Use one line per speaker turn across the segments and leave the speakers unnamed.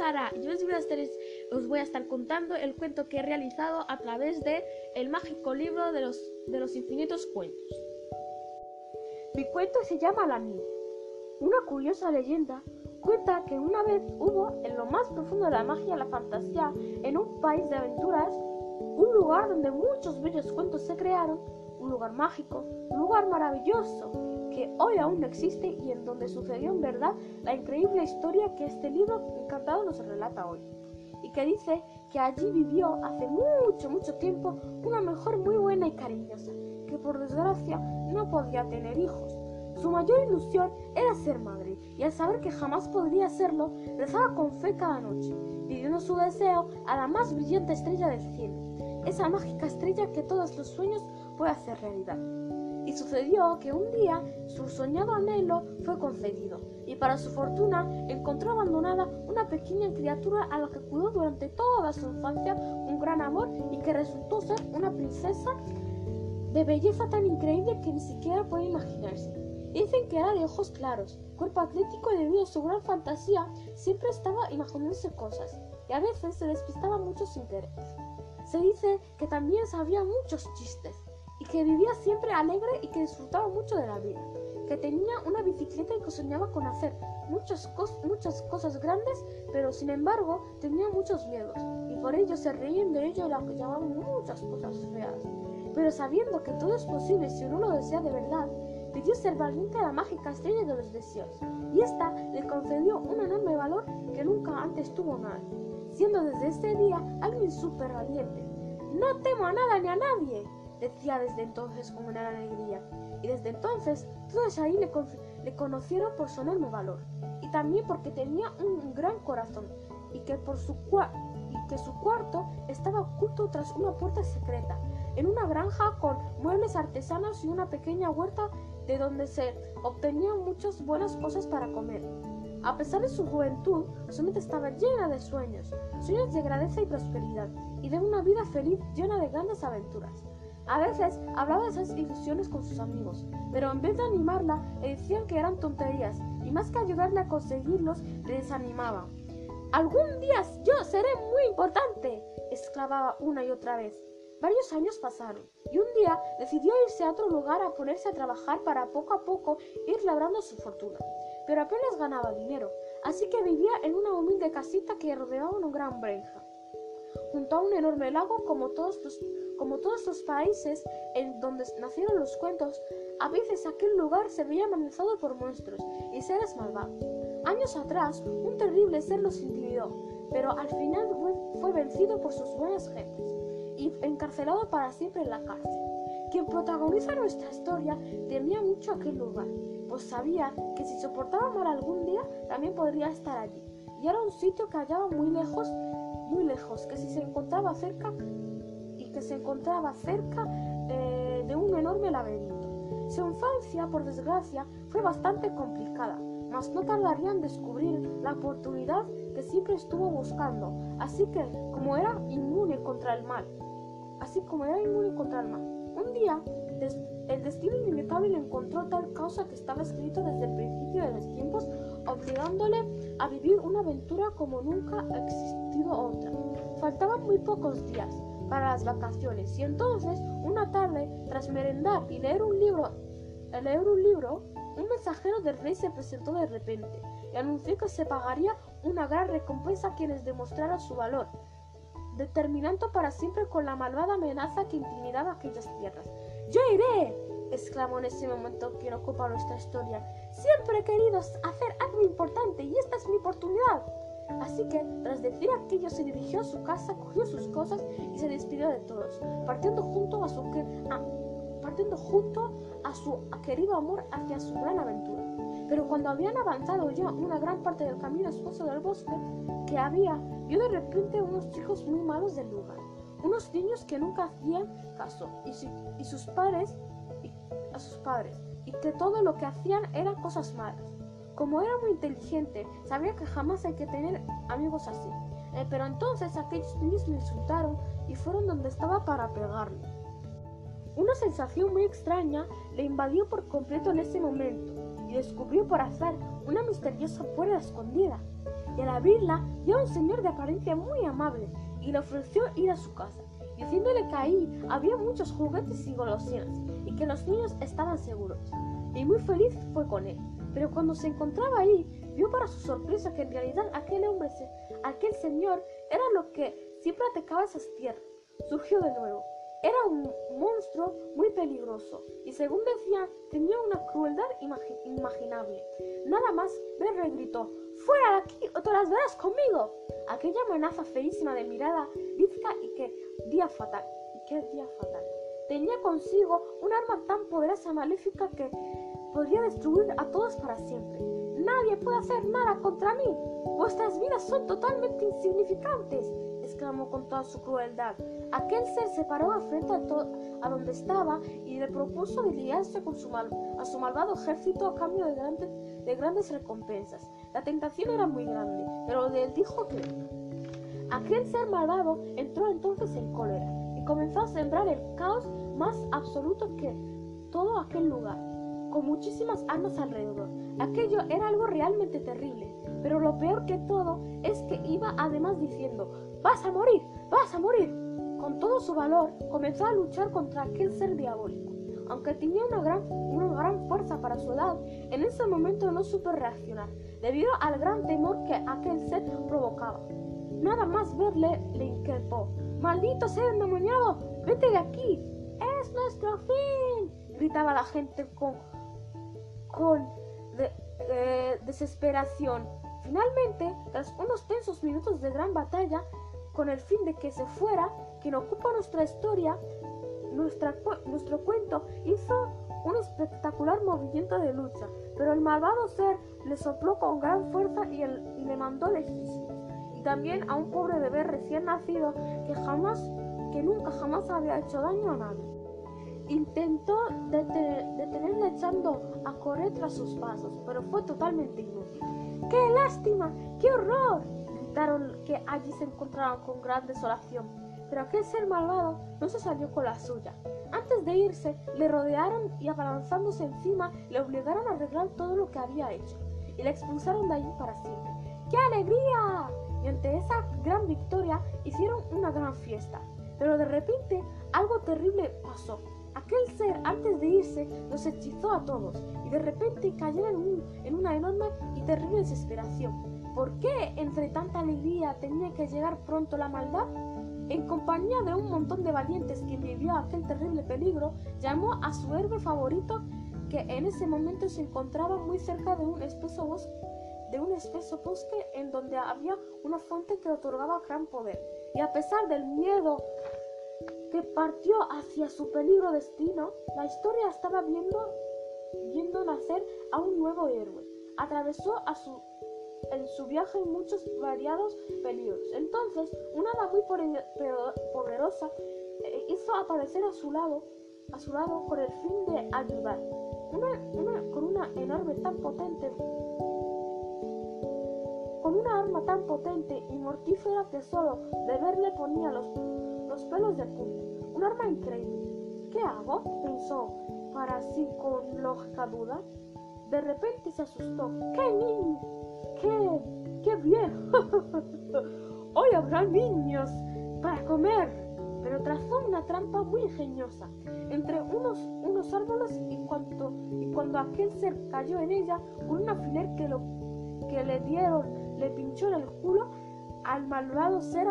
Sara y hoy os voy, a estar, os voy a estar contando el cuento que he realizado a través de El mágico libro de los, de los infinitos cuentos. Mi cuento se llama La niña. Una curiosa leyenda cuenta que una vez hubo en lo más profundo de la magia la fantasía, en un país de aventuras, un lugar donde muchos bellos cuentos se crearon, un lugar mágico, un lugar maravilloso, que hoy aún no existe y en donde sucedió en verdad la increíble historia que este libro encantado nos relata hoy. Y que dice que allí vivió hace mucho, mucho tiempo una mujer muy buena y cariñosa, que por desgracia no podía tener hijos. Su mayor ilusión era ser madre, y al saber que jamás podría serlo, rezaba con fe cada noche, pidiendo su deseo a la más brillante estrella del cielo, esa mágica estrella que todos los sueños puede hacer realidad. Y sucedió que un día su soñado anhelo fue concedido, y para su fortuna encontró abandonada una pequeña criatura a la que cuidó durante toda su infancia un gran amor y que resultó ser una princesa de belleza tan increíble que ni siquiera puede imaginarse. Dicen que era de ojos claros, cuerpo atlético y debido a su gran fantasía siempre estaba imaginándose cosas y a veces se despistaba mucho sin querer. Se dice que también sabía muchos chistes y que vivía siempre alegre y que disfrutaba mucho de la vida, que tenía una bicicleta y que soñaba con hacer muchas, muchas cosas grandes, pero sin embargo tenía muchos miedos. Y por ello se reían de ello y la llamaban muchas cosas feas. Pero sabiendo que todo es posible si uno lo desea de verdad, pidió ser valiente a la mágica estrella de los deseos, y ésta le concedió un enorme valor que nunca antes tuvo nadie, siendo desde ese día alguien súper valiente. No temo a nada ni a nadie, decía desde entonces con gran alegría, y desde entonces todos ahí le, conocieron por su enorme valor, y también porque tenía un gran corazón, y que, por su y que su cuarto estaba oculto tras una puerta secreta, en una granja con muebles artesanos y una pequeña huerta de donde se obtenían muchas buenas cosas para comer. A pesar de su juventud, su mente estaba llena de sueños, sueños de grandeza y prosperidad, y de una vida feliz llena de grandes aventuras. A veces hablaba de esas ilusiones con sus amigos, pero en vez de animarla, le decían que eran tonterías, y más que ayudarle a conseguirlos, le desanimaba. Algún día yo seré muy importante, exclamaba una y otra vez. Varios años pasaron, y un día decidió irse a otro lugar a ponerse a trabajar para poco a poco ir labrando su fortuna. Pero apenas ganaba dinero, así que vivía en una humilde casita que rodeaba una gran breja junto a un enorme lago como todos los, como todos los países en donde nacieron los cuentos, a veces aquel lugar se veía amenazado por monstruos y seres malvados. Años atrás, un terrible ser los intimidó, pero al final fue vencido por sus buenas gentes y encarcelado para siempre en la cárcel. Quien protagoniza nuestra historia temía mucho aquel lugar, pues sabía que si soportaba mal algún día también podría estar allí. Y era un sitio que hallaba muy lejos muy lejos, que si se encontraba cerca y que se encontraba cerca eh, de un enorme laberinto. Su infancia, por desgracia, fue bastante complicada, mas no tardaría en descubrir la oportunidad que siempre estuvo buscando, así que como era inmune contra el mal, así como era inmune contra el mal. Un día, el destino inevitable le encontró tal causa que estaba escrito desde el principio de los tiempos, obligándole a vivir una aventura como nunca ha otra. Faltaban muy pocos días para las vacaciones y entonces, una tarde, tras merendar y leer un libro, leer un libro, un mensajero del rey se presentó de repente y anunció que se pagaría una gran recompensa a quienes demostraran su valor, determinando para siempre con la malvada amenaza que intimidaba aquellas tierras. ¡Yo iré! exclamó en ese momento quien ocupa nuestra historia. Siempre he querido hacer algo importante y esta es mi oportunidad. Así que, tras decir aquello, se dirigió a su casa, cogió sus cosas y se despidió de todos, partiendo junto a su, partiendo junto a su querido amor hacia su gran aventura. Pero cuando habían avanzado ya una gran parte del camino esposo del bosque que había, vio de repente unos chicos muy malos del lugar, unos niños que nunca hacían caso y, y sus padres a sus padres y que todo lo que hacían eran cosas malas. Como era muy inteligente, sabía que jamás hay que tener amigos así. Eh, pero entonces aquellos niños le insultaron y fueron donde estaba para pegarle. Una sensación muy extraña le invadió por completo en ese momento y descubrió por azar una misteriosa puerta escondida. y al abrirla vio a un señor de apariencia muy amable y le ofreció ir a su casa, diciéndole que ahí había muchos juguetes y golosinas y que los niños estaban seguros. Y muy feliz fue con él. Pero cuando se encontraba ahí, vio para su sorpresa que en realidad aquel hombre, aquel señor, era lo que siempre atacaba esas tierras. Surgió de nuevo. Era un monstruo muy peligroso y según decían tenía una crueldad inimaginable. Nada más, Berre gritó, ¡Fuera de aquí o te las verás conmigo! Aquella amenaza feísima de mirada bizca y que día fatal, y qué día fatal. Tenía consigo un arma tan poderosa y maléfica que podría destruir a todos para siempre. Nadie puede hacer nada contra mí. Vuestras vidas son totalmente insignificantes, exclamó con toda su crueldad. Aquel ser se paró a frente a, a donde estaba y le propuso liarse con su a su malvado ejército a cambio de grandes, de grandes recompensas. La tentación era muy grande, pero él dijo que aquel ser malvado entró entonces en cólera y comenzó a sembrar el caos más absoluto que todo aquel lugar con muchísimas armas alrededor. Aquello era algo realmente terrible, pero lo peor que todo es que iba además diciendo, vas a morir, vas a morir. Con todo su valor comenzó a luchar contra aquel ser diabólico. Aunque tenía una gran, una gran fuerza para su edad, en ese momento no supo reaccionar, debido al gran temor que aquel ser provocaba. Nada más verle le increpó. ¡Maldito ser endemoniado! ¡Vete de aquí! ¡Es nuestro fin! gritaba la gente con con desesperación. Finalmente, tras unos tensos minutos de gran batalla, con el fin de que se fuera, quien ocupa nuestra historia, nuestra, nuestro cuento hizo un espectacular movimiento de lucha, pero el malvado ser le sopló con gran fuerza y, y le mandó lejísimos. Y también a un pobre bebé recién nacido que jamás, que nunca jamás había hecho daño a nadie. Intentó detenerle echando a correr tras sus pasos, pero fue totalmente inútil. ¡Qué lástima! ¡Qué horror! gritaron que allí se encontraban con gran desolación. Pero aquel ser malvado no se salió con la suya. Antes de irse, le rodearon y abalanzándose encima, le obligaron a arreglar todo lo que había hecho y le expulsaron de allí para siempre. ¡Qué alegría! Y ante esa gran victoria hicieron una gran fiesta. Pero de repente algo terrible pasó. Aquel ser, antes de irse, los hechizó a todos y de repente cayeron en, una enorme y terrible desesperación. ¿Por qué entre tanta alegría tenía que llegar pronto la maldad? En compañía de un montón de valientes que vivió aquel terrible peligro, llamó a su héroe favorito que en ese momento se encontraba muy cerca de un espeso bosque de un espeso bosque en donde había una fuente que otorgaba gran poder. Y a pesar del miedo que partió hacia su peligro destino, la historia estaba viendo, viendo nacer a un nuevo héroe. Atravesó su, en su viaje muchos variados peligros. Entonces, una hada muy poderosa eh, hizo aparecer a su lado, a su lado con el fin de ayudar. con una enorme tan potente con una arma tan potente y mortífera que solo de verle ponía los los pelos de punta. Un arma increíble. ¿Qué hago? pensó para sí con lógica duda. De repente se asustó. ¡Qué niño! ¡Qué, qué bien! Hoy habrá niños para comer. Pero trazó una trampa muy ingeniosa entre unos, unos árboles y, cuando, y cuando aquel ser cayó en ella, un alfiler que, lo, que le dieron le pinchó en el culo al malvado ser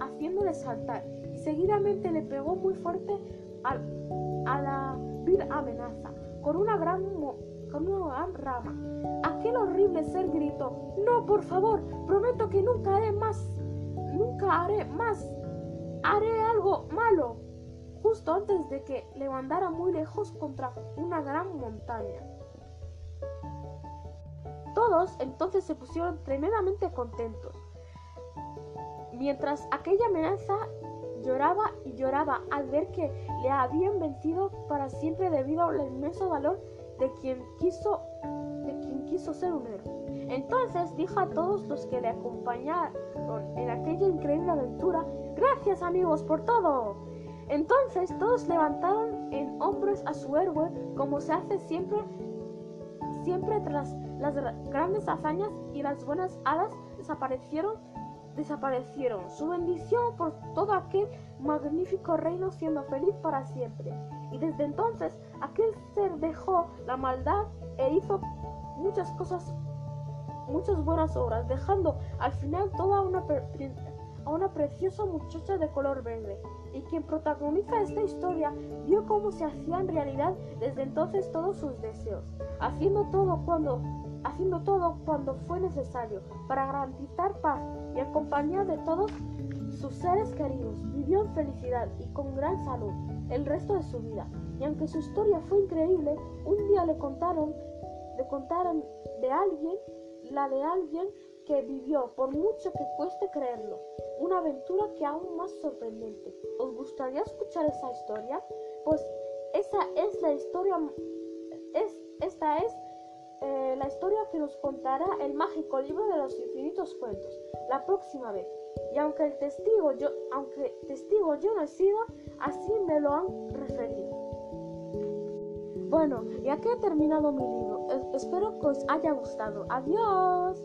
haciéndole saltar seguidamente le pegó muy fuerte a la vil amenaza con una gran, con una gran rama. Aquel horrible ser gritó, no, por favor, prometo que nunca haré más, nunca haré más, haré algo malo, justo antes de que le mandara muy lejos contra una gran montaña. Todos entonces se pusieron tremendamente contentos mientras aquella amenaza lloraba y lloraba al ver que le habían vencido para siempre debido al inmenso valor de quien quiso de quien quiso ser un héroe. Entonces dijo a todos los que le acompañaron en aquella increíble aventura, gracias amigos por todo. Entonces todos levantaron en hombros a su héroe como se hace siempre siempre tras las grandes hazañas y las buenas hadas desaparecieron, desaparecieron. Su bendición por todo aquel magnífico reino siendo feliz para siempre. Y desde entonces aquel ser dejó la maldad e hizo muchas cosas, muchas buenas obras, dejando al final toda una, una preciosa muchacha de color verde. Y quien protagoniza esta historia vio cómo se hacían realidad desde entonces todos sus deseos, haciendo todo cuando haciendo todo cuando fue necesario para garantizar paz y en compañía de todos sus seres queridos. Vivió en felicidad y con gran salud el resto de su vida. Y aunque su historia fue increíble, un día le contaron, le contaron de alguien, la de alguien que vivió, por mucho que cueste creerlo, una aventura que aún más sorprendente. ¿Os gustaría escuchar esa historia? Pues esa es la historia, es, esta es eh, la historia que nos contará el mágico libro de los infinitos cuentos la próxima vez. Y aunque el testigo yo, aunque testigo yo no he sido, así me lo han referido. Bueno, ya que he terminado mi libro, espero que os haya gustado. Adiós.